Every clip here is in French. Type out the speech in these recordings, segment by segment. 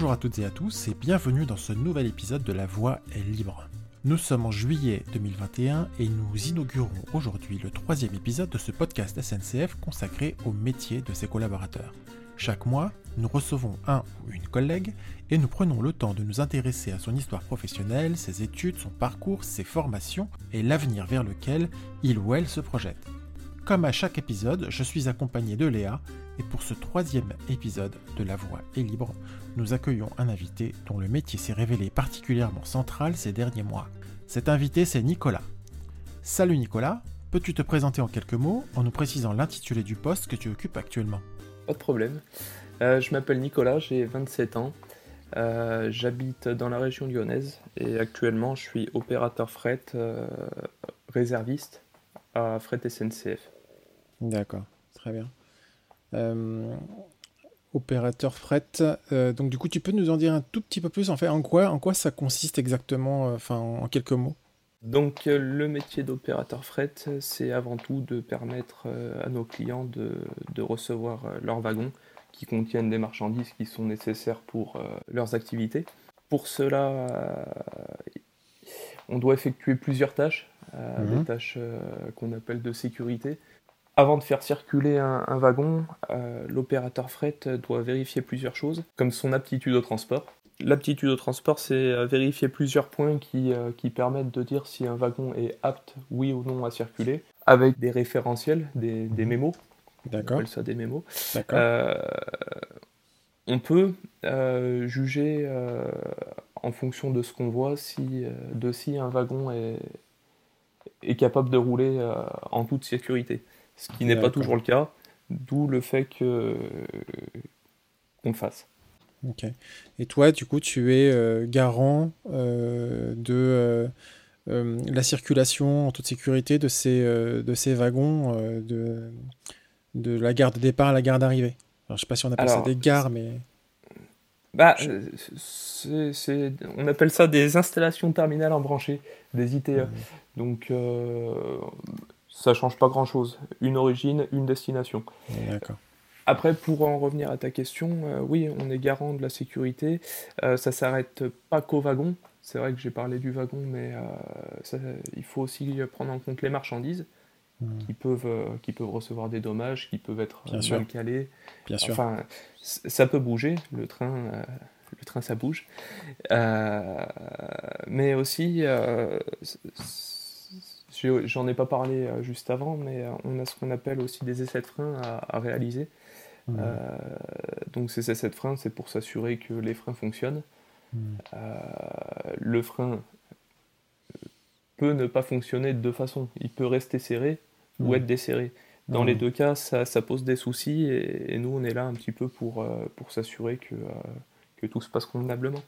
Bonjour à toutes et à tous et bienvenue dans ce nouvel épisode de La Voix est libre. Nous sommes en juillet 2021 et nous inaugurons aujourd'hui le troisième épisode de ce podcast SNCF consacré au métier de ses collaborateurs. Chaque mois, nous recevons un ou une collègue et nous prenons le temps de nous intéresser à son histoire professionnelle, ses études, son parcours, ses formations et l'avenir vers lequel il ou elle se projette. Comme à chaque épisode, je suis accompagné de Léa et pour ce troisième épisode de La Voix est libre, nous accueillons un invité dont le métier s'est révélé particulièrement central ces derniers mois. Cet invité, c'est Nicolas. Salut Nicolas, peux-tu te présenter en quelques mots en nous précisant l'intitulé du poste que tu occupes actuellement? Pas de problème. Euh, je m'appelle Nicolas, j'ai 27 ans. Euh, j'habite dans la région lyonnaise et actuellement je suis opérateur fret euh, réserviste à Fret SNCF. D'accord, très bien. Opérateur fret, donc du coup tu peux nous en dire un tout petit peu plus? En fait en quoi, en quoi ça consiste exactement, enfin en, quelques mots? Donc le métier d'opérateur fret, c'est avant tout de permettre à nos clients de, de recevoir leurs wagons qui contiennent des marchandises qui sont nécessaires pour euh, leurs activités. Pour cela, euh, on doit effectuer plusieurs tâches, euh, des mhm. tâches qu'on appelle de sécurité. Avant de faire circuler un, wagon, l'opérateur fret doit vérifier plusieurs choses, comme son aptitude au transport. L'aptitude au transport, c'est vérifier plusieurs points qui, qui, permettent de dire si un wagon est apte, oui ou non, à circuler, avec des référentiels, des, des mémos D'accord. On appelle ça des mémos. Euh, on peut euh, juger euh, en fonction de ce qu'on voit si, de si un wagon est, est capable de rouler en toute sécurité. Ce qui n'est pas toujours le cas, d'où le fait que qu'on le fasse. Ok. Et toi, du coup, tu es garant de la circulation en toute sécurité de ces, de ces wagons de de la gare de départ à la gare d'arrivée? Je sais pas si on appelle ça des gares, mais. Bah, c'est, on appelle ça des installations terminales embranchées, des ITE. Mmh. Donc, euh, ça change pas grand-chose. Une origine, une destination. D'accord. Après, pour en revenir à ta question, euh, oui, on est garant de la sécurité. Euh, ça s'arrête pas qu'au wagon. C'est vrai que j'ai parlé du wagon, mais euh, il faut aussi prendre en compte les marchandises. Hmm. qui, peuvent, euh, qui peuvent recevoir des dommages, qui peuvent être Bien mal calés. Bien sûr. Enfin, ça peut bouger, le train, le train ça bouge. Mais aussi, j'en ai pas parlé juste avant, mais on a ce qu'on appelle aussi des essais de frein à, réaliser. Hmm. donc ces essais de frein, c'est pour s'assurer que les freins fonctionnent. Hmm. le frein peut ne pas fonctionner de deux façons. Il peut rester serré ou être desserré. Dans les deux cas, ça, pose des soucis et, nous, on est là un petit peu pour, euh, pour s'assurer que, euh, que tout se passe convenablement.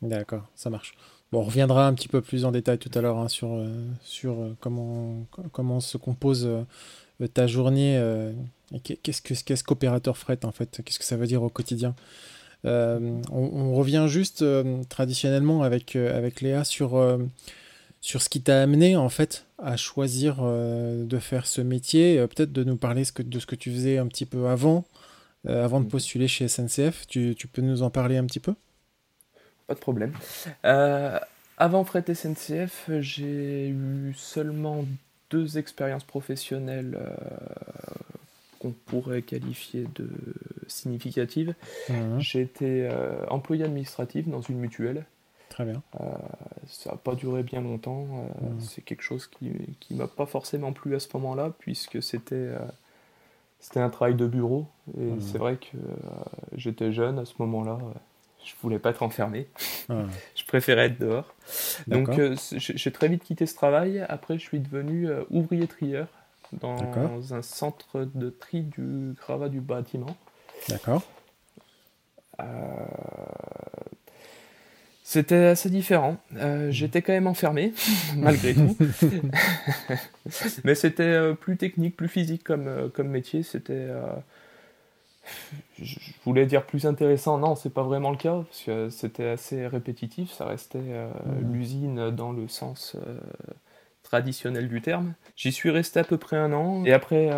D'accord, ça marche. Bon, on reviendra un petit peu plus en détail tout à l'heure hein, sur, euh, sur comment, comment se compose ta journée. qu'est-ce, que, qu'est-ce qu'opérateur fret en fait? Qu'est-ce que ça veut dire au quotidien? On, on, revient juste traditionnellement avec, avec Léa sur sur ce qui t'a amené en fait à choisir euh, de faire ce métier, euh, peut-être de nous parler de ce que tu faisais un petit peu avant, euh, avant de mm. postuler chez SNCF. Tu, peux nous en parler un petit peu? Pas de problème. avant Fret SNCF, j'ai eu seulement deux expériences professionnelles qu'on pourrait qualifier de significatives. Mmh. J'ai été employé administratif dans une mutuelle Très bien. Euh, ça n'a pas duré bien longtemps. Euh, mmh. C'est quelque chose qui ne m'a pas forcément plu à ce moment-là, puisque c'était euh, c'était un travail de bureau. Et mmh. c'est vrai que j'étais jeune à ce moment-là. Je voulais pas être enfermé. Ah. je préférais être dehors. Donc j'ai très vite quitté ce travail. Après, je suis devenu ouvrier trieur dans un centre de tri du gravat du bâtiment. D'accord. C'était assez différent. Euh, j'étais quand même enfermé, malgré tout. Mais c'était euh, plus technique, plus physique comme, euh, comme métier. C'était. Je voulais dire plus intéressant. Non, c'est pas vraiment le cas, parce que c'était assez répétitif. Ça restait mmh. l'usine dans le sens traditionnel du terme. J'y suis resté à peu près un an. Et après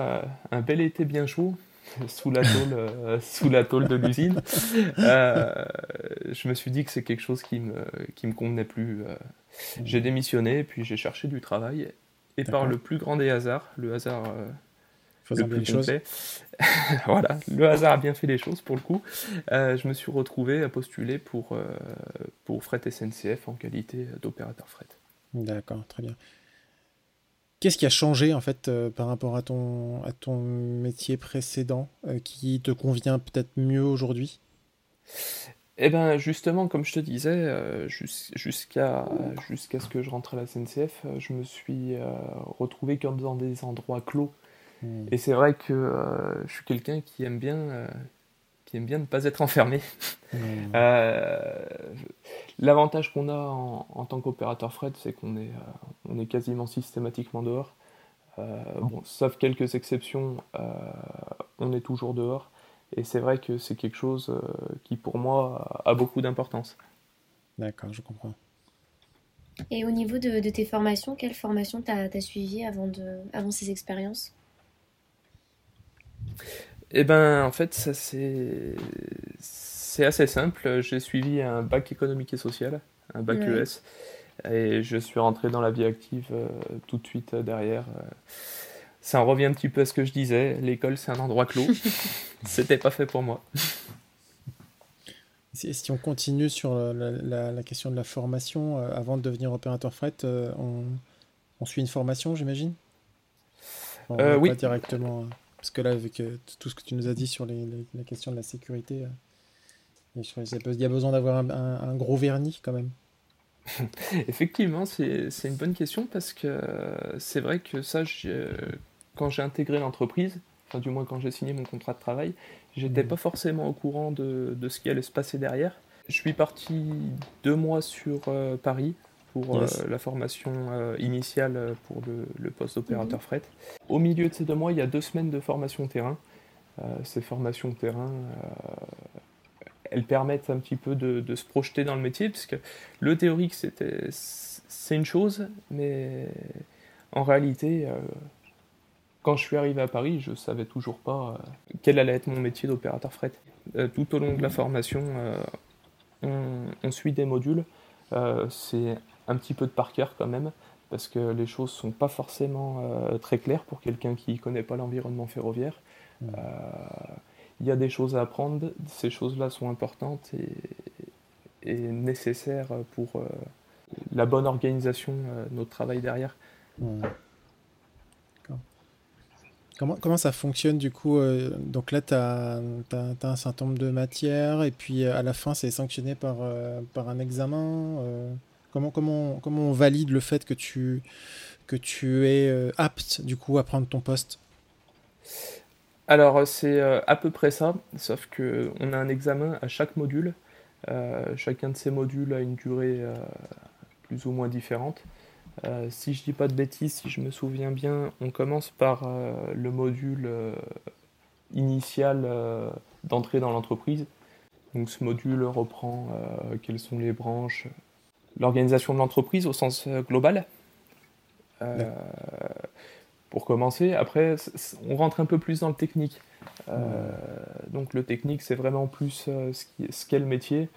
un bel été bien chaud, sous la tôle, euh, sous la tôle de l'usine. Euh, je me suis dit que c'est quelque chose qui me, qui me convenait plus. Euh. J'ai démissionné, puis j'ai cherché du travail. Et par le plus grand des hasards, le hasard voilà, le hasard a bien fait les choses pour le coup. je me suis retrouvé à postuler pour, pour Fret SNCF en qualité d'opérateur fret. D'accord, très bien. Qu'est-ce qui a changé en fait euh, par rapport à ton, à ton métier précédent euh, qui te convient peut-être mieux aujourd'hui? Eh bien justement, comme je te disais, euh, jusqu'à jusqu'à ce que je rentre à la SNCF, je me suis retrouvé comme dans des endroits clos. Et c'est vrai que je suis quelqu'un qui aime bien qui aime bien ne pas être enfermé. Mmh. Euh, l'avantage qu'on a en, tant qu'opérateur fret, c'est qu'on est, euh, on est quasiment systématiquement dehors. Euh, bon, sauf quelques exceptions, on est toujours dehors. Et c'est vrai que c'est quelque chose qui, pour moi, a beaucoup d'importance. D'accord, je comprends. Et au niveau de, tes formations, quelle formation tu as, suivi avant, de, avant ces expériences? Eh ben, en fait, ça c'est c'est assez simple. J'ai suivi un bac économique et social, un bac ES, et je suis rentré dans la vie active euh, tout de suite euh, derrière. Euh. ça en revient un petit peu à ce que je disais. L'école, c'est un endroit clos. C'était pas fait pour moi. Si, on continue sur la, question de la formation, avant de devenir opérateur fret, on, on, suit une formation, j'imagine? Oui. Pas directement. Parce que là, avec euh, tout ce que tu nous as dit sur les, la question de la sécurité, euh, il y a besoin d'avoir un, gros vernis quand même. Effectivement, c'est une bonne question parce que c'est vrai que ça, quand j'ai intégré l'entreprise, enfin du moins quand j'ai signé mon contrat de travail, j'étais mmh. pas forcément au courant de, de, ce qui allait se passer derrière. Je suis parti deux mois sur euh, Paris pour euh, la formation euh, initiale euh, pour le, poste d'opérateur mhm. fret. Au milieu de ces deux mois, il y a deux semaines de formation terrain. ces formations terrain, elles permettent un petit peu de, se projeter dans le métier, puisque le théorique, c'est une chose, mais en réalité, quand je suis arrivé à Paris, je ne savais toujours pas quel allait être mon métier d'opérateur fret. tout au long de la formation, on, on, suit des modules. c'est un petit peu de par cœur quand même, parce que les choses sont pas forcément euh, très claires pour quelqu'un qui ne connaît pas l'environnement ferroviaire. Mmh. Euh, il y a des choses à apprendre, ces choses-là sont importantes et, nécessaires pour euh, la bonne organisation de notre travail derrière. Mmh. Comment, comment, ça fonctionne du coup Donc là, tu as, as, un certain nombre de matières et puis à la fin, c'est sanctionné par, par un examen Comment, comment, comment on valide le fait que tu, que tu es euh, apte du coup à prendre ton poste? Alors c'est euh, à peu près ça, sauf qu'on a un examen à chaque module. Euh, chacun de ces modules a une durée plus ou moins différente. si je dis pas de bêtises, si je me souviens bien, on commence par le module initial d'entrée dans l'entreprise. Donc ce module reprend quelles sont les branches, l'organisation de l'entreprise au sens euh, global. Euh, pour commencer, après, on rentre un peu plus dans le technique. Euh, donc le technique, c'est vraiment plus ce qu'est le métier,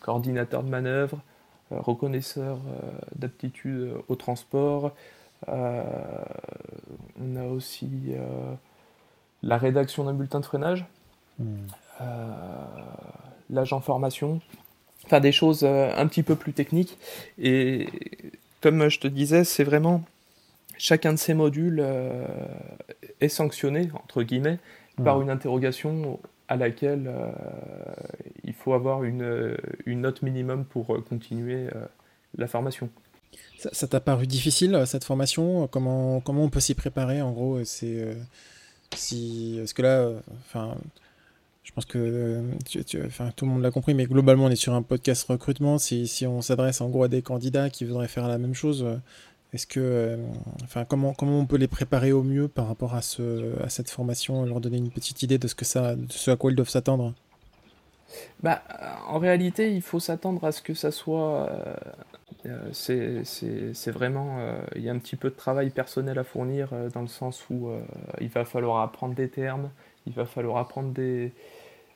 coordinateur de manœuvre, reconnaisseur d'aptitude au transport. on a aussi la rédaction d'un bulletin de freinage, hmm. l'agent formation, enfin des choses euh, un petit peu plus techniques. Et comme je te disais, c'est vraiment chacun de ces modules euh, est sanctionné entre guillemets par mmh. une interrogation à laquelle euh, il faut avoir une, une, note minimum pour continuer la formation. Ça t'a paru difficile cette formation? Comment, comment on peut s'y préparer en gros? C'est si, est-ce que là, enfin, je pense que euh, tout le monde l'a compris, mais globalement, on est sur un podcast recrutement. Si, on s'adresse en gros à des candidats qui voudraient faire la même chose, euh, est-ce que, euh, enfin, comment, on peut les préparer au mieux par rapport à cette formation, leur donner une petite idée de ce, que ça, de ce à quoi ils doivent s'attendre? Bah, en réalité, il faut s'attendre à ce que ça soit. c'est vraiment. Il y a un petit peu de travail personnel à fournir dans le sens où il va falloir apprendre des termes, il va falloir apprendre des,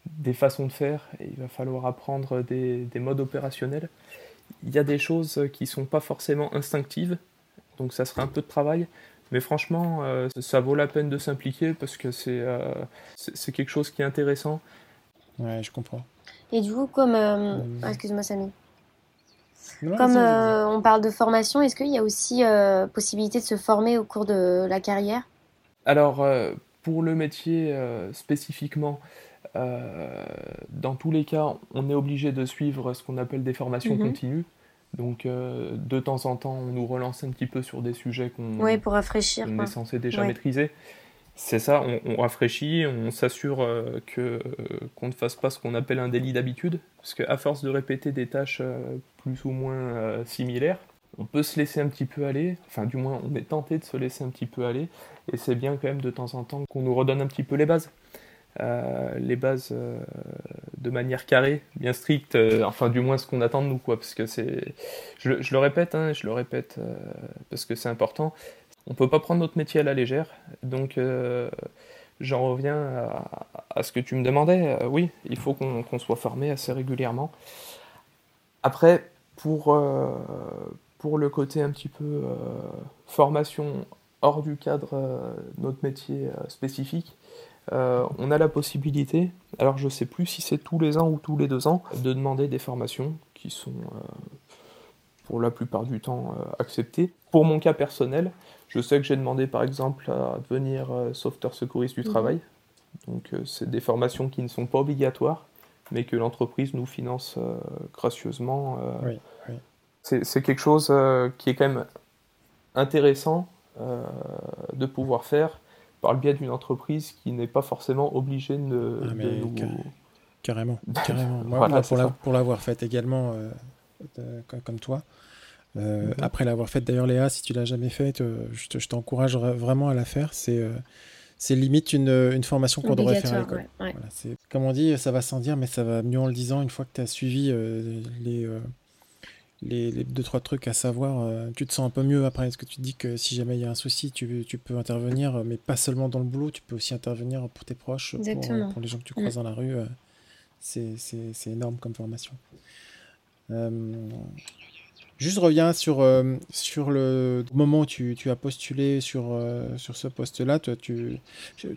des façons de faire, et il va falloir apprendre des, des modes opérationnels. Il y a des choses qui sont pas forcément instinctives, donc ça sera un peu de travail, mais franchement, euh, ça vaut la peine de s'impliquer parce que c'est euh, c'est quelque chose qui est intéressant. Ouais, je comprends. Et du coup, comme... euh, ah, Excuse-moi Samy. Comme euh, on parle de formation, est-ce qu'il y a aussi euh, possibilité de se former au cours de la carrière? Alors, euh, pour le métier euh, spécifiquement, euh, dans tous les cas, on est obligé de suivre ce qu'on appelle des formations Mhm. continues. Donc, euh, de temps en temps, on nous relance un petit peu sur des sujets qu'on pour rafraîchir. est censé déjà Ouais. maîtriser. C'est ça, on, on rafraîchit, on s'assure que qu'on ne fasse pas ce qu'on appelle un délit d'habitude, parce qu'à force de répéter des tâches plus ou moins similaires, on peut se laisser un petit peu aller, enfin du moins on est tenté de se laisser un petit peu aller, et c'est bien quand même de temps en temps qu'on nous redonne un petit peu les bases. Euh, les bases euh, de manière carrée, bien stricte, euh, enfin du moins ce qu'on attend de nous, quoi, parce que c'est, je, le- répète, hein, je le répète euh, parce que c'est important, on peut pas prendre notre métier à la légère, donc j'en reviens à, ce que tu me demandais. Oui, il faut qu'on soit formé assez régulièrement. Après, pour, pour le côté un petit peu euh, formation hors du cadre euh, de notre métier euh, spécifique, euh, on a la possibilité, alors je sais plus si c'est tous les ans ou tous les deux ans, de demander des formations qui sont euh, pour la plupart du temps euh, acceptées. Pour mon cas personnel, je sais que j'ai demandé par exemple à devenir sauveteur secouriste du Mhm. travail. Donc c'est des formations qui ne sont pas obligatoires, mais que l'entreprise nous finance gracieusement. Oui, oui. C'est quelque chose euh, qui est quand même intéressant euh, de pouvoir faire par le biais d'une entreprise qui n'est pas forcément obligée de, Ah, nous... Carrément, carrément. Moi, Voilà, moi, c'est pour la- l'avoir faite également, euh, euh, comme, comme toi. Euh, Mhm. Après l'avoir faite, d'ailleurs, Léa, si tu l'as jamais faite, euh, je te- je t'encourage vra- vraiment à la faire. C'est euh, c'est limite une, une formation qu'on devrait faire à l'école. ouais, ouais. Voilà, c'est- comme on dit, ça va sans dire, mais ça va mieux en le disant. Une fois que tu as suivi euh, les, euh, les, les deux, trois trucs à savoir, euh, tu te sens un peu mieux après. Parce que tu te dis que si jamais il y a un souci, tu, tu peux intervenir, mais pas seulement dans le boulot, tu peux aussi intervenir pour tes proches, pour, pour les gens que tu croises dans la rue. euh, c'est énorme comme formation. Euh, Juste reviens sur, euh, sur le moment où tu, tu as postulé sur, euh, sur ce poste-là. Tu, tu,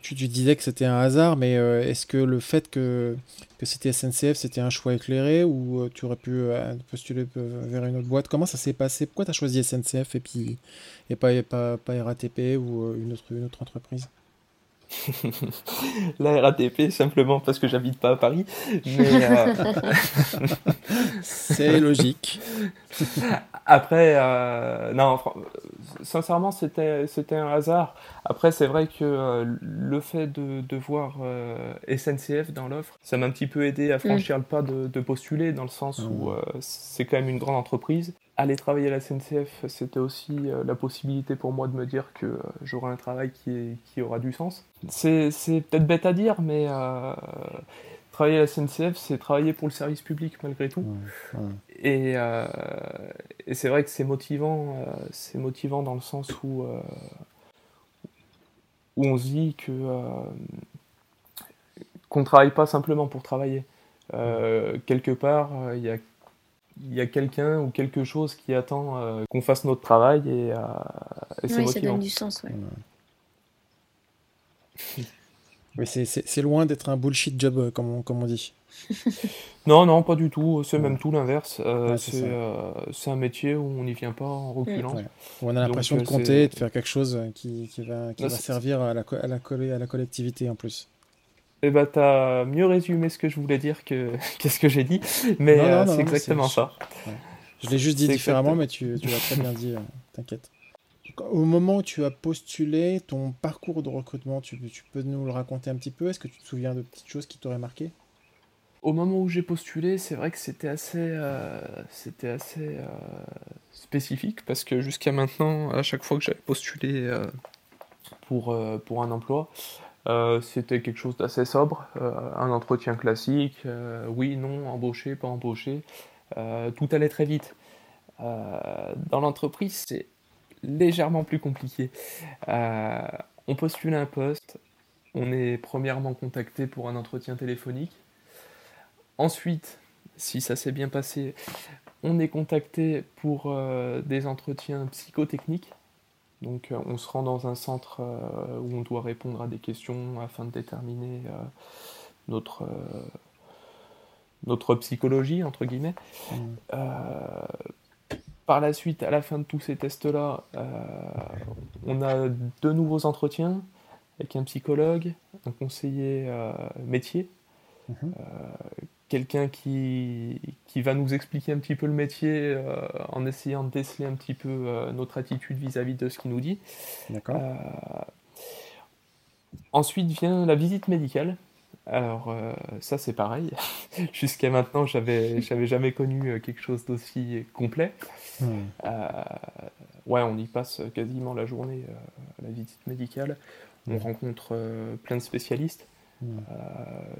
tu disais que c'était un hasard, mais euh, est-ce que le fait que, que c'était SNCF, c'était un choix éclairé ou tu aurais pu postuler vers une autre boîte? Comment ça s'est passé? Pourquoi tu as choisi SNCF et, puis, et pas, pas, pas RATP ou une autre, une autre entreprise? La RATP, simplement parce que j'habite pas à Paris. Mais, euh, C'est logique. Après, euh, non, sincèrement, c'était c'était un hasard. Après, c'est vrai que euh, le fait de, de voir euh, SNCF dans l'offre, ça m'a un petit peu aidé à franchir le pas de, de postuler, dans le sens où Mhm. euh, c'est quand même une grande entreprise. Aller travailler à la SNCF, c'était aussi euh, la possibilité pour moi de me dire que euh, j'aurai un travail qui, est- qui aura du sens. C'est c'est peut-être bête à dire, mais euh, travailler à la SNCF, c'est travailler pour le service public malgré tout. Ouais, ouais. Et, euh, et c'est vrai que c'est motivant, euh, c'est motivant dans le sens où, euh, où on se dit que euh, qu'on ne travaille pas simplement pour travailler. Euh, quelque part, euh, il y a, il y a quelqu'un ou quelque chose qui attend euh, qu'on fasse notre travail et, euh, et c'est ça motivant. donne du sens, ouais. Mais c'est- loin d'être un bullshit job, euh, comme on, comme on dit. Non, non, pas du tout. C'est Ouais. même tout l'inverse. Euh, Ouais, c'est euh, c'est un métier où on n'y vient pas en reculant. Ouais. On a l'impression de compter et de faire quelque chose qui, qui va, qui va servir à la, à, la à la collectivité en plus. Eh ben, t'as mieux résumé ce que je voulais dire que qu'est-ce que j'ai dit, mais euh, c'est exactement ça. Je l'ai juste dit différemment, exactement- mais tu, tu l'as très bien dit, t'inquiète. Au moment où tu as postulé, ton parcours de recrutement, tu, peux nous le raconter un petit peu? Est-ce que tu te souviens de petites choses qui t'auraient marqué? Au moment où j'ai postulé, c'est vrai que c'était assez, euh, euh, spécifique parce que jusqu'à maintenant, à chaque fois que j'avais postulé euh, pour, pour un emploi, c'était quelque chose d'assez sobre, un entretien classique, oui, non, embauché, pas embauché, tout allait très vite. Dans l'entreprise, c'est légèrement plus compliqué. Euh, on postule un poste, on est premièrement contacté pour un entretien téléphonique. Ensuite, si ça s'est bien passé, on est contacté pour euh, des entretiens psychotechniques. Donc euh, on se rend dans un centre euh, où on doit répondre à des questions afin de déterminer notre, notre psychologie, entre guillemets. Mmh. Par la suite, à la fin de tous ces tests-là, on a deux nouveaux entretiens avec un psychologue, un conseiller métier, mmh quelqu'un qui, qui va nous expliquer un petit peu le métier euh, en essayant de déceler un petit peu euh, notre attitude vis-à-vis de ce qu'il nous dit. D'accord. Euh, ensuite vient la visite médicale. Alors ça c'est pareil. Jusqu'à maintenant j'avais j'avais jamais connu quelque chose d'aussi complet. Hmm. ouais, on y passe quasiment la journée à la visite médicale. On hmm. rencontre plein de spécialistes. Euh,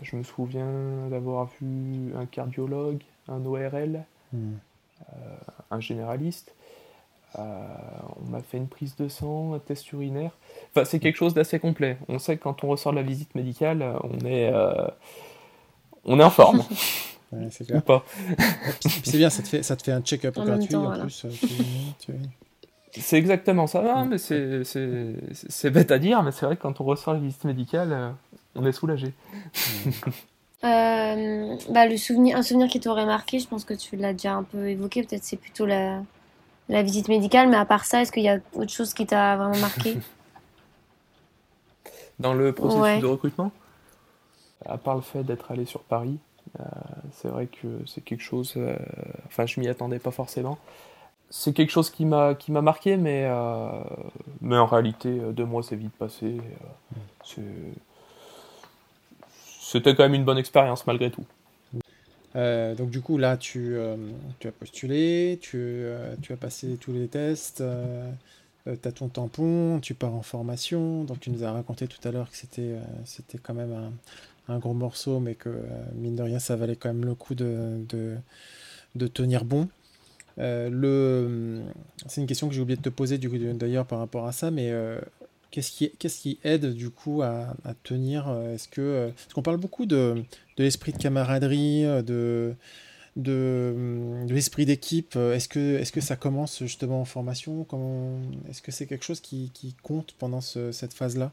je me souviens d'avoir vu un cardiologue, un ORL, hmm. euh, un généraliste. Euh, on m'a fait une prise de sang, un test urinaire. Enfin, c'est quelque chose d'assez complet. On sait que quand on ressort de la visite médicale, on est, on est en forme. c'est Ou pas. c'est bien, ça te fait, ça te fait un check-up gratuit en, plus. C'est exactement ça. Non, mais c'est bête à dire, mais c'est vrai que quand on ressort la visite médicale, on est soulagé. Euh, bah, le souvenir, un souvenir qui t'aurait marqué, je pense que tu l'as déjà un peu évoqué, peut-être c'est plutôt la, la visite médicale, mais à part ça, est-ce qu'il y a autre chose qui t'a vraiment marqué? Dans le processus de recrutement? À part le fait d'être allé sur Paris, euh, c'est vrai que c'est quelque chose. Euh, enfin, je m'y attendais pas forcément. C'est quelque chose qui m'a qui m'a marqué, mais mais en réalité, deux mois c'est vite passé. c'est c'était quand même une bonne expérience malgré tout. Euh, donc du coup là tu, euh, tu as postulé, tu, euh, tu, as passé tous les tests, tu as ton tampon, tu pars en formation, donc tu nous as raconté tout à l'heure que c'était quand même un, un, gros morceau mais que mine de rien ça valait quand même le coup de, de, de tenir bon. c'est une question que j'ai oublié de te poser d'ailleurs par rapport à ça, mais Qu'est-ce qui, qu'est-ce qui aide du coup à, tenir euh, Est-ce que euh, parce qu'on parle beaucoup de, de l'esprit de camaraderie, euh, de, de, l'esprit d'équipe. Est-ce que, est-ce que ça commence justement en formation? Est-ce que c'est quelque chose qui, qui compte pendant cette phase-là?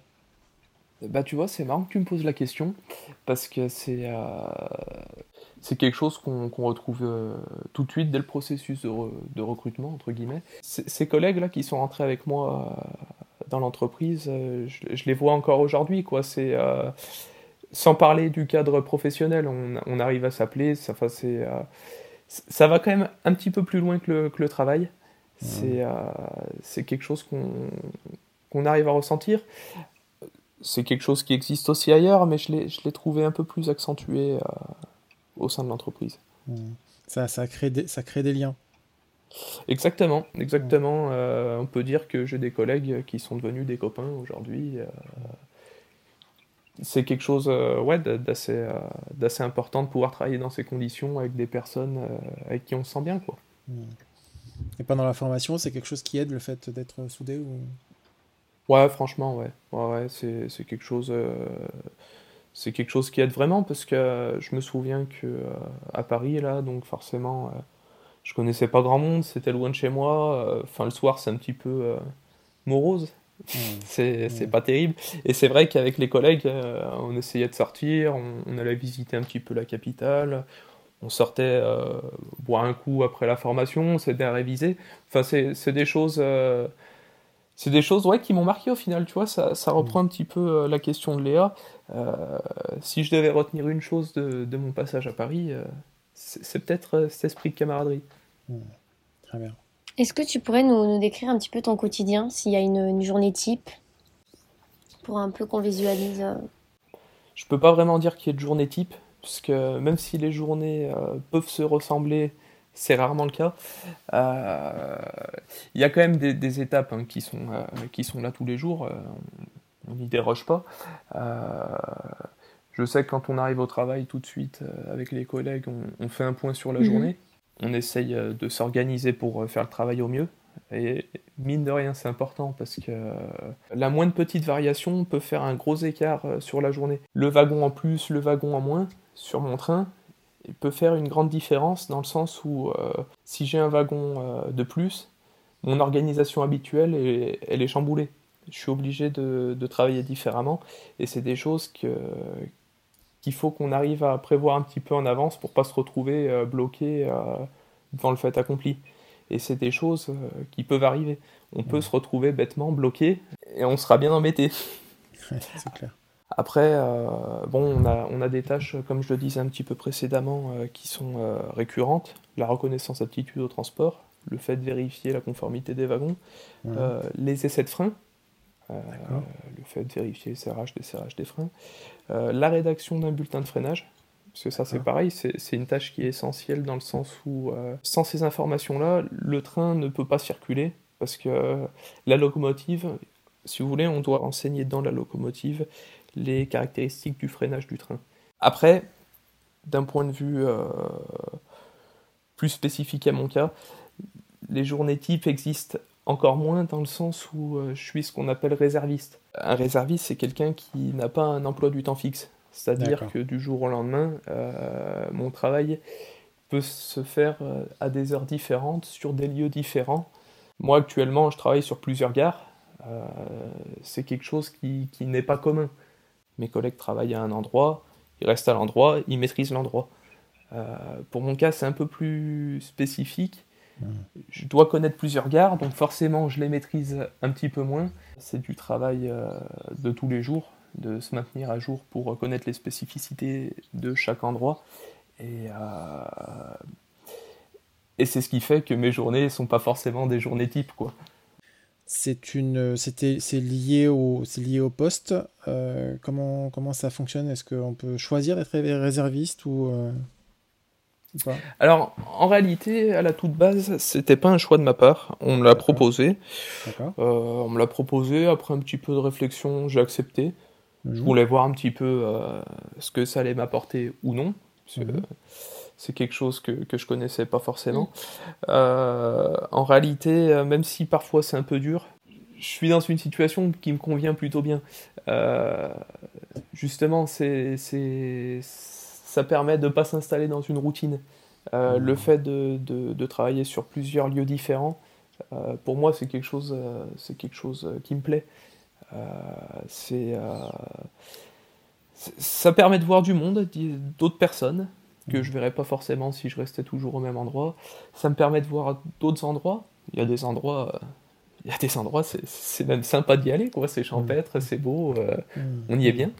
Bah tu vois, c'est marrant que tu me poses la question, parce que c'est c'est quelque chose qu'on retrouve tout de suite dès le processus de, de recrutement, entre guillemets. Ces collègues-là qui sont rentrés avec moi dans l'entreprise, euh, je, les vois encore aujourd'hui. quoi. C'est euh, sans parler du cadre professionnel, on, arrive à s'appeler. Ça, c'est, euh, ça va quand même un petit peu plus loin que le, travail. C'est, c'est quelque chose qu'on, qu'on arrive à ressentir. C'est quelque chose qui existe aussi ailleurs, mais je l'ai, je l'ai trouvé un peu plus accentué au sein de l'entreprise. Ça, ça, crée des, ça crée des liens. Exactement, exactement. Euh, on peut dire que j'ai des collègues qui sont devenus des copains aujourd'hui. Euh, c'est quelque chose euh, ouais, d'assez, d'assez important de pouvoir travailler dans ces conditions avec des personnes avec qui on se sent bien. Quoi. Et pendant la formation, c'est quelque chose qui aide le fait d'être soudé ou... Ouais, franchement, ouais. ouais, ouais c'est, c'est quelque chose c'est quelque chose qui aide vraiment parce que je me souviens que à Paris là donc forcément je connaissais pas grand monde, c'était loin de chez moi. Euh, enfin, le soir, c'est un petit peu euh, morose. Mmh. c'est mmh. pas terrible. Et c'est vrai qu'avec les collègues, euh, on essayait de sortir, on, allait visiter un petit peu la capitale, on sortait boire un coup après la formation, on s'aidait à réviser. Enfin, c'est des choses. c'est des choses ouais, qui m'ont marqué au final, tu vois, ça, ça reprend mmh. un petit peu la question de Léa. si je devais retenir une chose de, de mon passage à Paris, c'est peut-être euh, cet esprit de camaraderie. Très bien. Est-ce que tu pourrais nous, décrire un petit peu ton quotidien, s'il y a une, journée type, pour un peu qu'on visualise euh Je peux pas vraiment dire qu'il y ait de journée type, puisque même si les journées euh, peuvent se ressembler, c'est rarement le cas. Il y a quand même des, étapes hein, qui, sont, qui sont là tous les jours, on n'y déroge pas. Je sais que quand on arrive au travail tout de suite euh, avec les collègues, on, fait un point sur la mhm. journée. On essaye euh, de s'organiser pour euh, faire le travail au mieux Et mine de rien, c'est important parce que la moindre petite variation peut faire un gros écart sur la journée. Le wagon en plus, le wagon en moins sur mon train, peut faire une grande différence dans le sens où si j'ai un wagon de plus, mon organisation habituelle, elle est chamboulée. Je suis obligé de, travailler différemment et c'est des choses qu'il faut qu'on arrive à prévoir un petit peu en avance pour pas se retrouver euh, bloqué euh, devant le fait accompli. Et c'est des choses euh, qui peuvent arriver. On peut se retrouver bêtement bloqué et on sera bien embêté. c'est clair. Après, bon, on a, on a, des tâches, comme je le disais un petit peu précédemment, qui sont récurrentes. La reconnaissance aptitude au transport, le fait de vérifier la conformité des wagons, les essais de frein, le fait de vérifier le serrage, des serrages des freins, euh, la rédaction d'un bulletin de freinage, parce que ça c'est pareil, c'est une tâche qui est essentielle dans le sens où sans ces informations-là, le train ne peut pas circuler, parce que la locomotive, si vous voulez, on doit renseigner dans la locomotive les caractéristiques du freinage du train. Après, d'un point de vue plus spécifique à mon cas, les journées types existent encore moins dans le sens où euh, je suis ce qu'on appelle réserviste. Un réserviste, c'est quelqu'un qui n'a pas un emploi du temps fixe. C'est-à-dire que du jour au lendemain, euh, mon travail peut se faire euh, à des heures différentes, sur des lieux différents. Moi, actuellement, je travaille sur plusieurs gares. c'est quelque chose qui, qui n'est pas commun. Mes collègues travaillent à un endroit, ils restent à l'endroit, ils maîtrisent l'endroit. pour mon cas, c'est un peu plus spécifique je dois connaître plusieurs gares, donc forcément je les maîtrise un petit peu moins. C'est du travail euh, de tous les jours, de se maintenir à jour pour connaître les spécificités de chaque endroit. Et, euh, c'est ce qui fait que mes journées ne sont pas forcément des journées types. Quoi. C'est une, c'était, c'est lié au, poste. Euh, comment, comment ça fonctionne? Est-ce qu'on peut choisir d'être réserviste ou alors, en réalité, à la toute base, c'était pas un choix de ma part. On me l'a proposé. Euh, on me l'a proposé. Après un petit peu de réflexion, j'ai accepté. Je mhm. voulais voir un petit peu euh, ce que ça allait m'apporter ou non. Mhm. C'est quelque chose que, que je connaissais pas forcément. Euh, en réalité, même si parfois c'est un peu dur, je suis dans une situation qui me convient plutôt bien. justement, c'est ça permet de ne pas s'installer dans une routine. Euh, le mmh. fait de, de, travailler sur plusieurs lieux différents, euh, pour moi, c'est quelque chose, euh, c'est quelque chose qui me plaît. c'est, ça permet de voir du monde, d'autres personnes que mmh. je verrais pas forcément si je restais toujours au même endroit. Ça me permet de voir d'autres endroits. Il y a des endroits, il y a des endroits, c'est même sympa d'y aller, quoi. C'est champêtre, mmh. c'est beau, on y est bien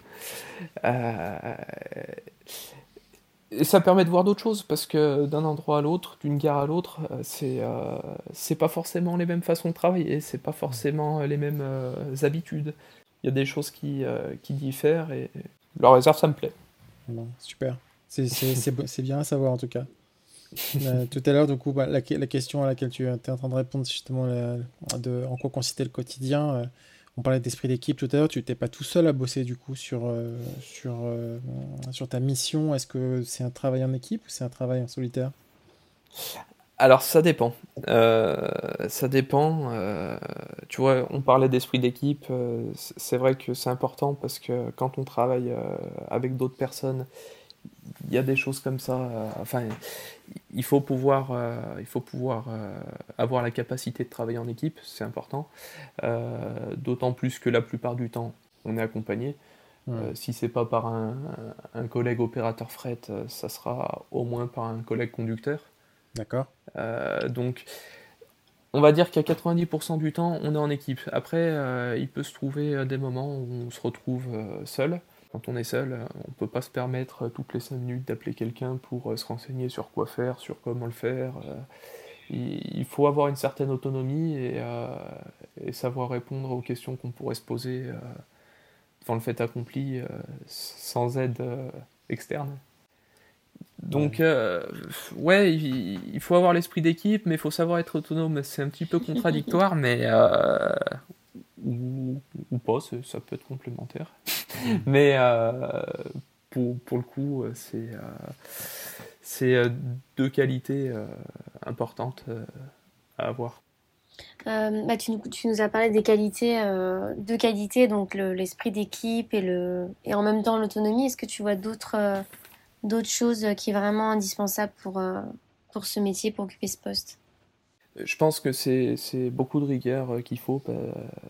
et ça permet de voir d'autres choses parce que d'un endroit à l'autre, d'une gare à l'autre, euh, c'est euh, c'est pas forcément les mêmes façons de travailler, c'est pas forcément les mêmes euh, habitudes. Il y a des choses qui, qui diffèrent et la réserve, ça me plaît. super. C'est bien à savoir en tout cas. tout à l'heure, du coup, bah, la, la, question à laquelle tu es en train de répondre, justement, de, en quoi consistait le quotidien, on parlait d'esprit d'équipe tout à l'heure, tu n'étais pas tout seul à bosser du coup sur, euh, sur, euh, sur ta mission. Est-ce que c'est un travail en équipe ou c'est un travail en solitaire? Alors ça dépend. Euh, ça dépend. tu vois, on parlait d'esprit d'équipe. c'est vrai que c'est important parce que quand on travaille avec d'autres personnes, il y a des choses comme ça. Euh, enfin, il faut pouvoir, euh, il faut pouvoir euh, avoir la capacité de travailler en équipe, c'est important. D'autant plus que la plupart du temps, on est accompagné. si c'est pas par un, collègue opérateur fret, ça sera au moins par un collègue conducteur. D'accord. donc, on va dire qu'à 90% du temps, on est en équipe. Après, il peut se trouver des moments où on se retrouve seul. Quand on est seul, euh, on ne peut pas se permettre euh, toutes les 5 minutes d'appeler quelqu'un pour euh, se renseigner sur quoi faire, sur comment le faire. Il faut avoir une certaine autonomie et, savoir répondre aux questions qu'on pourrait se poser devant le fait accompli sans aide externe. Donc, ouais, il, faut avoir l'esprit d'équipe, mais il faut savoir être autonome. C'est un petit peu contradictoire, mais ou pas, ça peut être complémentaire. Mm. Mais euh, pour, pour, le coup, c'est euh, c'est euh, deux qualités importantes à avoir. Euh, bah, tu, nous as parlé des qualités, euh, de qualités, donc l'esprit d'équipe et, le, et en même temps l'autonomie. Est-ce que tu vois d'autres euh, d'autres choses qui sont vraiment indispensables pour, pour ce métier, pour occuper ce poste? Je pense que c'est beaucoup de rigueur qu'il faut,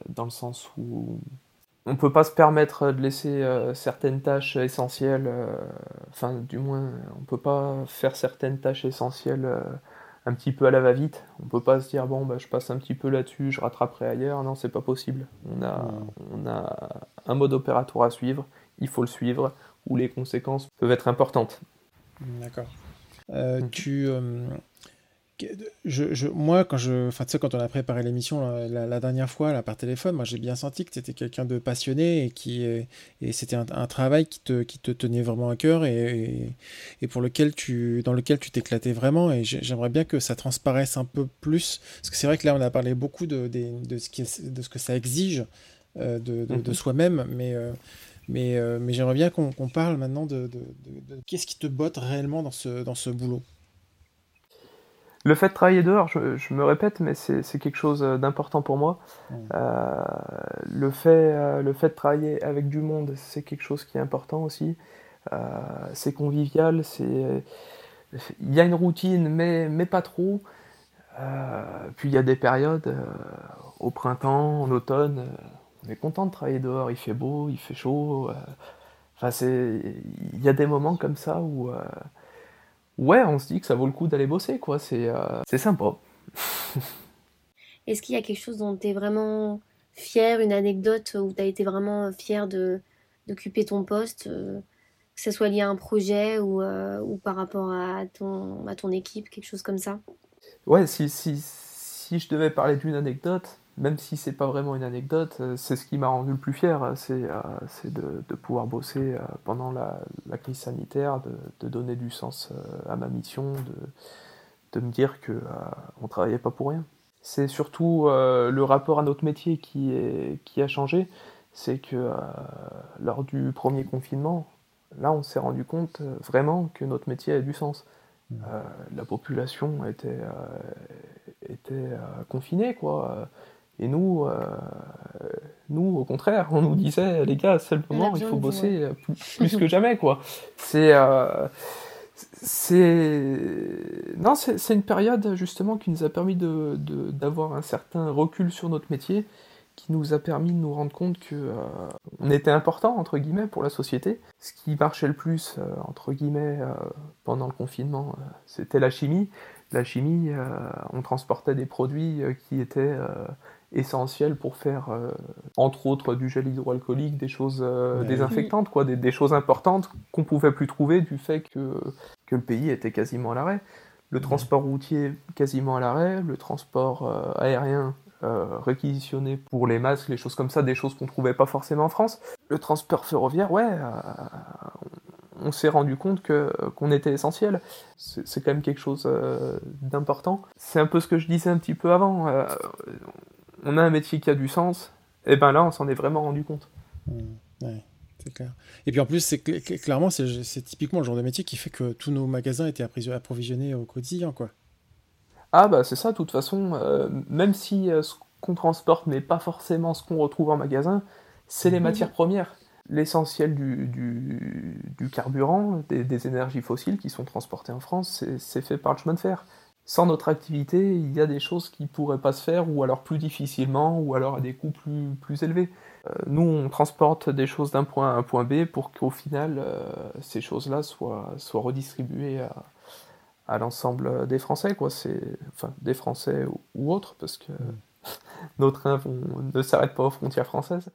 dans le sens où on ne peut pas se permettre de laisser certaines tâches essentielles, enfin du moins on ne peut pas faire certaines tâches essentielles un petit peu à la va-vite. On peut pas se dire bon bah je passe un petit peu là-dessus, je rattraperai ailleurs. Non, c'est pas possible. On a, on a un mode opératoire à suivre, il faut le suivre, où les conséquences peuvent être importantes. D'accord. Euh, tu, euh, je, moi, quand, je, enfin, quand on a préparé l'émission la, dernière fois là, par téléphone, moi j'ai bien senti que tu étais quelqu'un de passionné et, qui, et c'était un, travail qui te, qui te tenait vraiment à cœur et, et, pour lequel tu, dans lequel tu t'éclatais vraiment. Et j'aimerais bien que ça transparaisse un peu plus. Parce que c'est vrai que là, on a parlé beaucoup de, de, de, ce, qui, de ce que ça exige euh, de, de, mhm. soi-même, mais. Euh, mais, euh, mais j'aimerais bien qu'on parle maintenant de, qu'est-ce qui te botte réellement dans ce, dans ce boulot? Le fait de travailler dehors, je, me répète, mais c'est quelque chose d'important pour moi. Mmh. Euh, le, fait, euh, le fait de travailler avec du monde, c'est quelque chose qui est important aussi. Euh, c'est convivial, c'est il y a une routine, mais, mais pas trop. puis il y a des périodes, au printemps, en automne, on est content de travailler dehors, il fait beau, il fait chaud. Enfin, il y a des moments comme ça où ouais, on se dit que ça vaut le coup d'aller bosser, quoi. C'est euh, sympa. Est-ce qu'il y a quelque chose dont tu es vraiment fier, une anecdote où tu as été vraiment fier d'occuper ton poste, euh, que ce soit lié à un projet ou, euh, ou par rapport à ton, à ton équipe, quelque chose comme ça? Ouais, si, si, si je devais parler d'une anecdote, même si c'est pas vraiment une anecdote, euh, c'est ce qui m'a rendu le plus fier, euh, c'est euh, de, pouvoir bosser pendant la, crise sanitaire, de, donner du sens à ma mission, de, me dire que on travaillait pas pour rien. C'est surtout le rapport à notre métier qui, est, qui a changé, c'est que lors du premier confinement, là on s'est rendu compte vraiment que notre métier a du sens. Mmh. la population était, était confinée, quoi et nous, euh, nous, au contraire, on nous disait, les gars, c'est le moment, il faut bosser plus, que jamais, quoi. C'est, euh, c'est, non, c'est une période justement qui nous a permis de, d'avoir un certain recul sur notre métier, qui nous a permis de nous rendre compte que euh, on était important entre guillemets pour la société. Ce qui marchait le plus entre guillemets pendant le confinement, c'était la chimie. La chimie, on transportait des produits qui étaient essentiel pour faire, euh, entre autres, du gel hydroalcoolique, des choses euh, désinfectantes, quoi, des, choses importantes qu'on pouvait plus trouver du fait que, que le pays était quasiment à l'arrêt. Le transport routier quasiment à l'arrêt, le transport euh, aérien réquisitionné pour les masques, les choses comme ça, des choses qu'on trouvait pas forcément en France. Le transport ferroviaire, ouais, on s'est rendu compte que qu'on était essentiel. C'est quand même quelque chose d'important. C'est un peu ce que je disais un petit peu avant on a un métier qui a du sens, et ben là, on s'en est vraiment rendu compte. Mmh, ouais, c'est clair. Et puis en plus, c'est clairement, c'est typiquement le genre de métier qui fait que tous nos magasins étaient approvisionnés au quotidien, quoi. Ah bah c'est ça, de toute façon, euh, même si euh, ce qu'on transporte n'est pas forcément ce qu'on retrouve en magasin, c'est les mmh. matières premières. L'essentiel du, carburant, des, des, énergies fossiles qui sont transportées en France, c'est fait par le chemin de fer sans notre activité, il y a des choses qui pourraient pas se faire, ou alors plus difficilement, ou alors à des coûts plus, plus élevés. Euh, nous, on transporte des choses d'un point à un point B pour qu'au final, euh, ces choses-là soient, soient redistribuées à, à l'ensemble des Français, quoi. C'est, enfin, des Français ou, autres, parce que mm. nos trains ne s'arrêtent pas aux frontières françaises.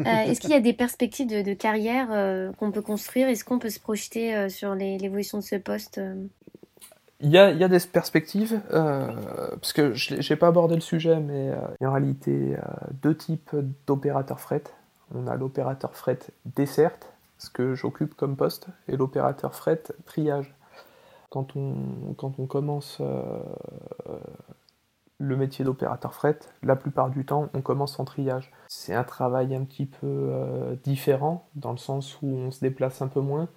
Euh, est-ce qu'il y a des perspectives de, carrière qu'on peut construire? Est-ce qu'on peut se projeter sur l'évolution de ce poste il y a, des perspectives, euh, parce que je n'ai pas abordé le sujet, mais euh, il en réalité euh, deux types d'opérateurs fret. On a l'opérateur fret desserte, ce que j'occupe comme poste, et l'opérateur fret triage. Quand on, quand on commence euh, le métier d'opérateur fret, la plupart du temps, on commence en triage. C'est un travail un petit peu différent, dans le sens où on se déplace un peu moins,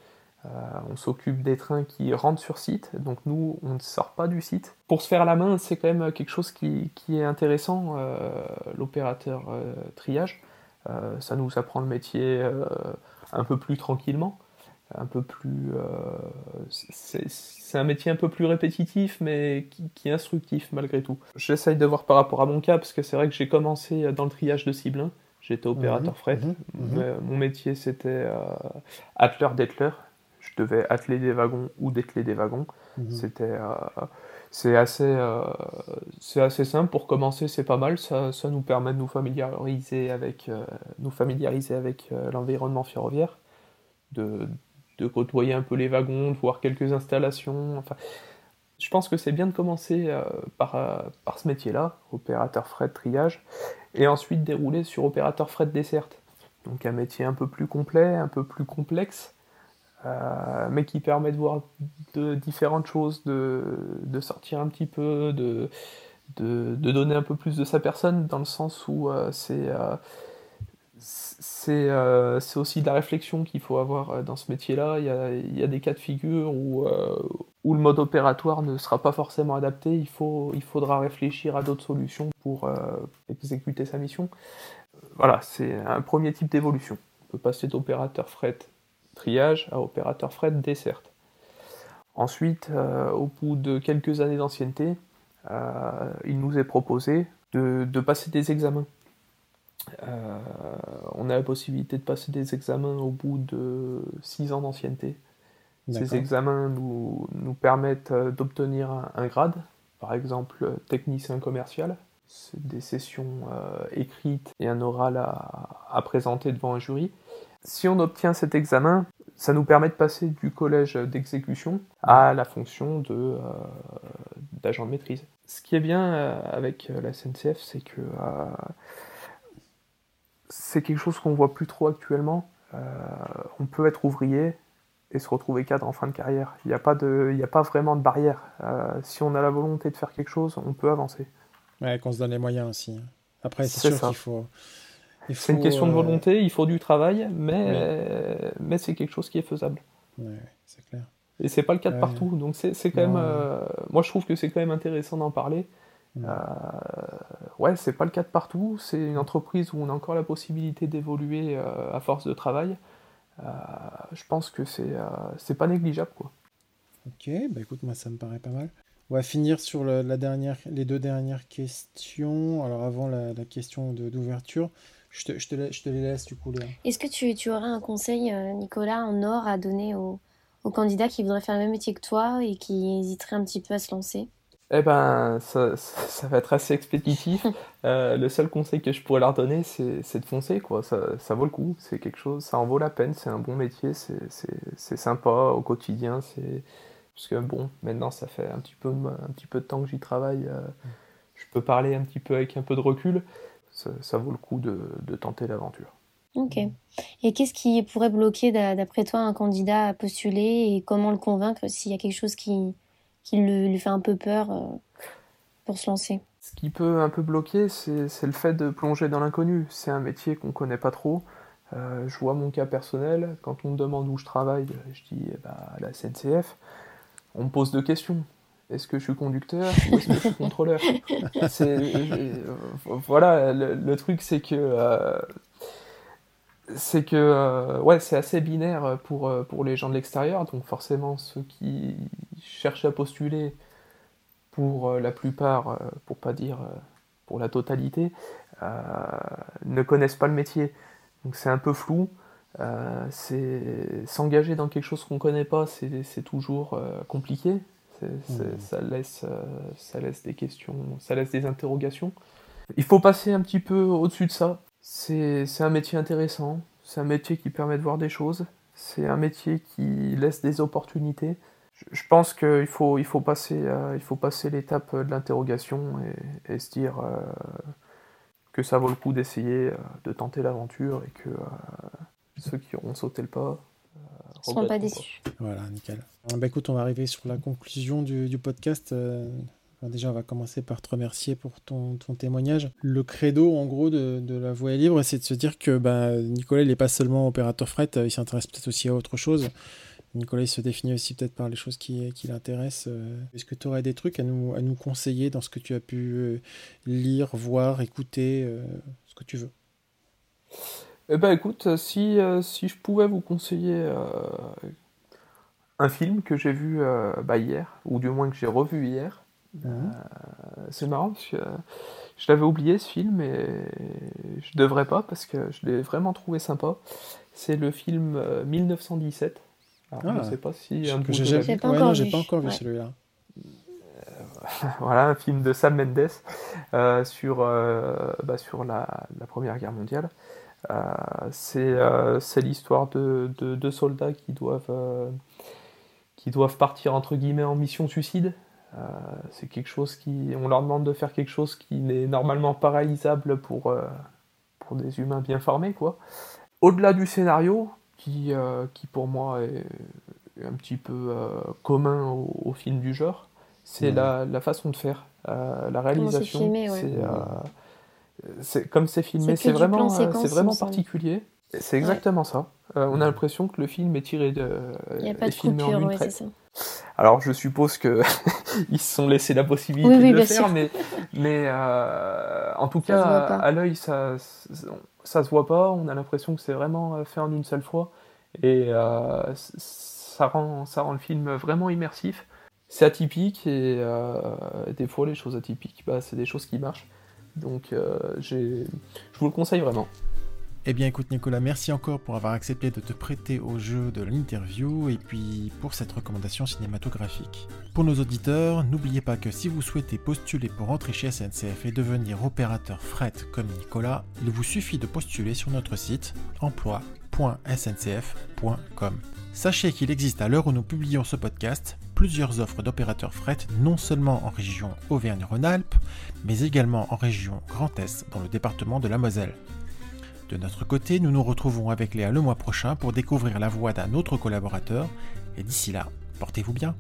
on s'occupe des trains qui rentrent sur site, donc nous, on ne sort pas du site. Pour se faire la main, c'est quand même quelque chose qui, est intéressant, l'opérateur triage. ça nous apprend le métier un peu plus tranquillement un peu plus. Euh, c'est un métier un peu plus répétitif, mais qui, est instructif malgré tout. J'essaye de voir par rapport à mon cas, parce que c'est vrai que j'ai commencé dans le triage de Ciblin. J'étais opérateur mhm, fret. Mhm, mhm. Mon métier, c'était euh, atteleur d'etteleur. Je devais atteler des wagons ou dételer des wagons. C'était. Euh, c'est assez, euh, c'est assez simple pour commencer, c'est pas mal. Ça, ça, nous permet de nous familiariser avec, nous familiariser avec l'environnement ferroviaire, de, de côtoyer un peu les wagons, de voir quelques installations. Enfin, je pense que c'est bien de commencer euh, par, euh, par ce métier-là, opérateur fret triage, et ensuite dérouler sur opérateur fret desserte. Donc un métier un peu plus complet, un peu plus complexe, euh, mais qui permet de voir de différentes choses, de, de sortir un petit peu, de, de, de, donner un peu plus de sa personne, dans le sens où c'est euh, c'est aussi de la réflexion qu'il faut avoir euh, dans ce métier-là. Il, y a, des cas de figure où, euh, où, le mode opératoire ne sera pas forcément adapté. Il, faut, il faudra réfléchir à d'autres solutions pour exécuter sa mission. Voilà, c'est un premier type d'évolution. On peut passer d'opérateur fret triage à opérateur fret desserte. Ensuite, au bout de quelques années d'ancienneté, il nous est proposé de passer des examens euh, on a la possibilité de passer des examens au bout de 6 ans d'ancienneté. Ces examens nous, nous permettent euh, d'obtenir un, grade, par exemple technicien commercial. C'est des sessions euh, écrites et un oral à, présenter devant un jury. Si on obtient cet examen, ça nous permet de passer du collège d'exécution à la fonction d'agent de maîtrise. Ce qui est bien avec la SNCF, c'est que c'est quelque chose qu'on voit plus trop actuellement. Euh, on peut être ouvrier et se retrouver cadre en fin de carrière. Il n'y a, pas de, a pas vraiment de barrière. Euh, si on a la volonté de faire quelque chose, on peut avancer. Ouais, qu'on se donne les moyens aussi. Hein. Après, c'est sûr qu'il faut. c'est une question de euh, volonté, il faut du travail, mais, mais c'est quelque chose qui est faisable. Ouais, c'est clair. Et c'est pas le cas de partout, donc c'est quand même. moi, je trouve que c'est quand même intéressant d'en parler. Euh, ouais, c'est pas le cas de partout. C'est une entreprise où on a encore la possibilité d'évoluer euh, à force de travail. Euh, je pense que c'est c'est pas négligeable, quoi. Ok, bah écoute, moi ça me paraît pas mal. On va finir sur la dernière, les deux dernières questions. Alors avant la, question d'ouverture, je te, je, te, je te, les laisse du coup. Est-ce que tu, tu, aurais un conseil, Nicolas, en or à donner aux, aux candidats qui voudraient faire le même métier que toi et qui hésiteraient un petit peu à se lancer? Eh ben, ça, ça, va être assez expéditif. Euh, le seul conseil que je pourrais leur donner, c'est de foncer, quoi. Ça, ça vaut le coup, c'est quelque chose, ça en vaut la peine, c'est un bon métier, c'est sympa au quotidien, c'est... Parce que bon, maintenant, ça fait un petit peu, un petit peu de temps que j'y travaille, euh, je peux parler un petit peu avec un peu de recul, ça, ça vaut le coup de, de tenter l'aventure. Ok. Et qu'est-ce qui pourrait bloquer, d'après toi, un candidat à postuler et comment le convaincre s'il y a quelque chose qui qui lui fait un peu peur euh, pour se lancer. Ce qui peut un peu bloquer, c'est le fait de plonger dans l'inconnu. C'est un métier qu'on connaît pas trop. Euh, je vois mon cas personnel, quand on me demande où je travaille, je dis eh ben, à la SNCF. On me pose deux questions. Est-ce que je suis conducteur ou est-ce que je suis contrôleur? Euh, Voilà, le, truc c'est que c'est que euh, ouais, c'est assez binaire pour, euh, pour les gens de l'extérieur, donc forcément ceux qui cherchent à postuler, pour euh, la plupart, pour pas dire pour la totalité, ne connaissent pas le métier. Donc c'est un peu flou. c'est s'engager dans quelque chose qu'on connaît pas, c'est toujours compliqué. Mmh. Ça laisse, ça laisse des questions, ça laisse des interrogations. Il faut passer un petit peu au-dessus de ça. C'est un métier intéressant, c'est un métier qui permet de voir des choses, c'est un métier qui laisse des opportunités. Je pense qu'il faut, il faut passer, euh, passer l'étape de l'interrogation et, se dire euh, que ça vaut le coup d'essayer, euh, de tenter l'aventure et que ceux qui auront sauté le pas ne seront pas déçus. Voilà, nickel. Bah, écoute, on va arriver sur la conclusion du, du podcast déjà, on va commencer par te remercier pour ton, témoignage. Le credo, en gros, de, la voie libre, c'est de se dire que bah, Nicolas, il n'est pas seulement opérateur fret, euh, il s'intéresse peut-être aussi à autre chose. Nicolas se définit aussi peut-être par les choses qui, l'intéressent. Est-ce que tu aurais des trucs à nous, à nous conseiller dans ce que tu as pu lire, voir, écouter, ce que tu veux? Eh ben écoute, si, si je pouvais vous conseiller un film que j'ai vu bah, hier, ou du moins que j'ai revu hier, mhm. c'est marrant parce que je l'avais oublié ce film et je devrais pas parce que je l'ai vraiment trouvé sympa. C'est le film 1917. Euh, Je ah. sais pas si un j'ai pas, encore vu, pas encore vu celui-là. Euh, voilà, un film de Sam Mendes euh, sur, bah, sur la, la, Première Guerre mondiale. c'est l'histoire de deux soldats qui doivent, qui doivent partir entre guillemets en mission suicide. Euh, c'est quelque chose qui. On leur demande de faire quelque chose qui n'est normalement pas réalisable pour, euh, pour des humains bien formés, quoi. Au-delà du scénario, qui, euh, qui pour moi est un petit peu commun au, film du genre, c'est la, la, façon de faire, la réalisation. C'est comme c'est filmé, c'est vraiment, c'est vraiment particulier. C'est exactement ça. on a l'impression que le film est tiré de. Il n'y a pas de coupure, ouais, c'est ça. Alors je suppose que ils se sont laissés la possibilité de le faire, mais, mais euh, en tout cas à l'œil ça, ça se voit pas. On a l'impression que c'est vraiment euh, fait en une seule fois et euh, ça rend ça rend le film vraiment immersif. C'est atypique et des fois les choses atypiques, bah, c'est des choses qui marchent. Donc je vous le conseille vraiment. Eh bien écoute Nicolas, merci encore pour avoir accepté de te prêter au jeu de l'interview et puis pour cette recommandation cinématographique. Pour nos auditeurs, n'oubliez pas que si vous souhaitez postuler pour entrer chez SNCF et devenir opérateur fret comme Nicolas, il vous suffit de postuler sur notre site emploi.sncf.com. Sachez qu'il existe à l'heure où nous publions ce podcast plusieurs offres d'opérateurs fret non seulement en région Auvergne-Rhône-Alpes, mais également en région Grand Est dans le département de la Moselle. De notre côté, nous nous retrouvons avec Léa le mois prochain pour découvrir la voix d'un autre collaborateur, et d'ici là, portez-vous bien.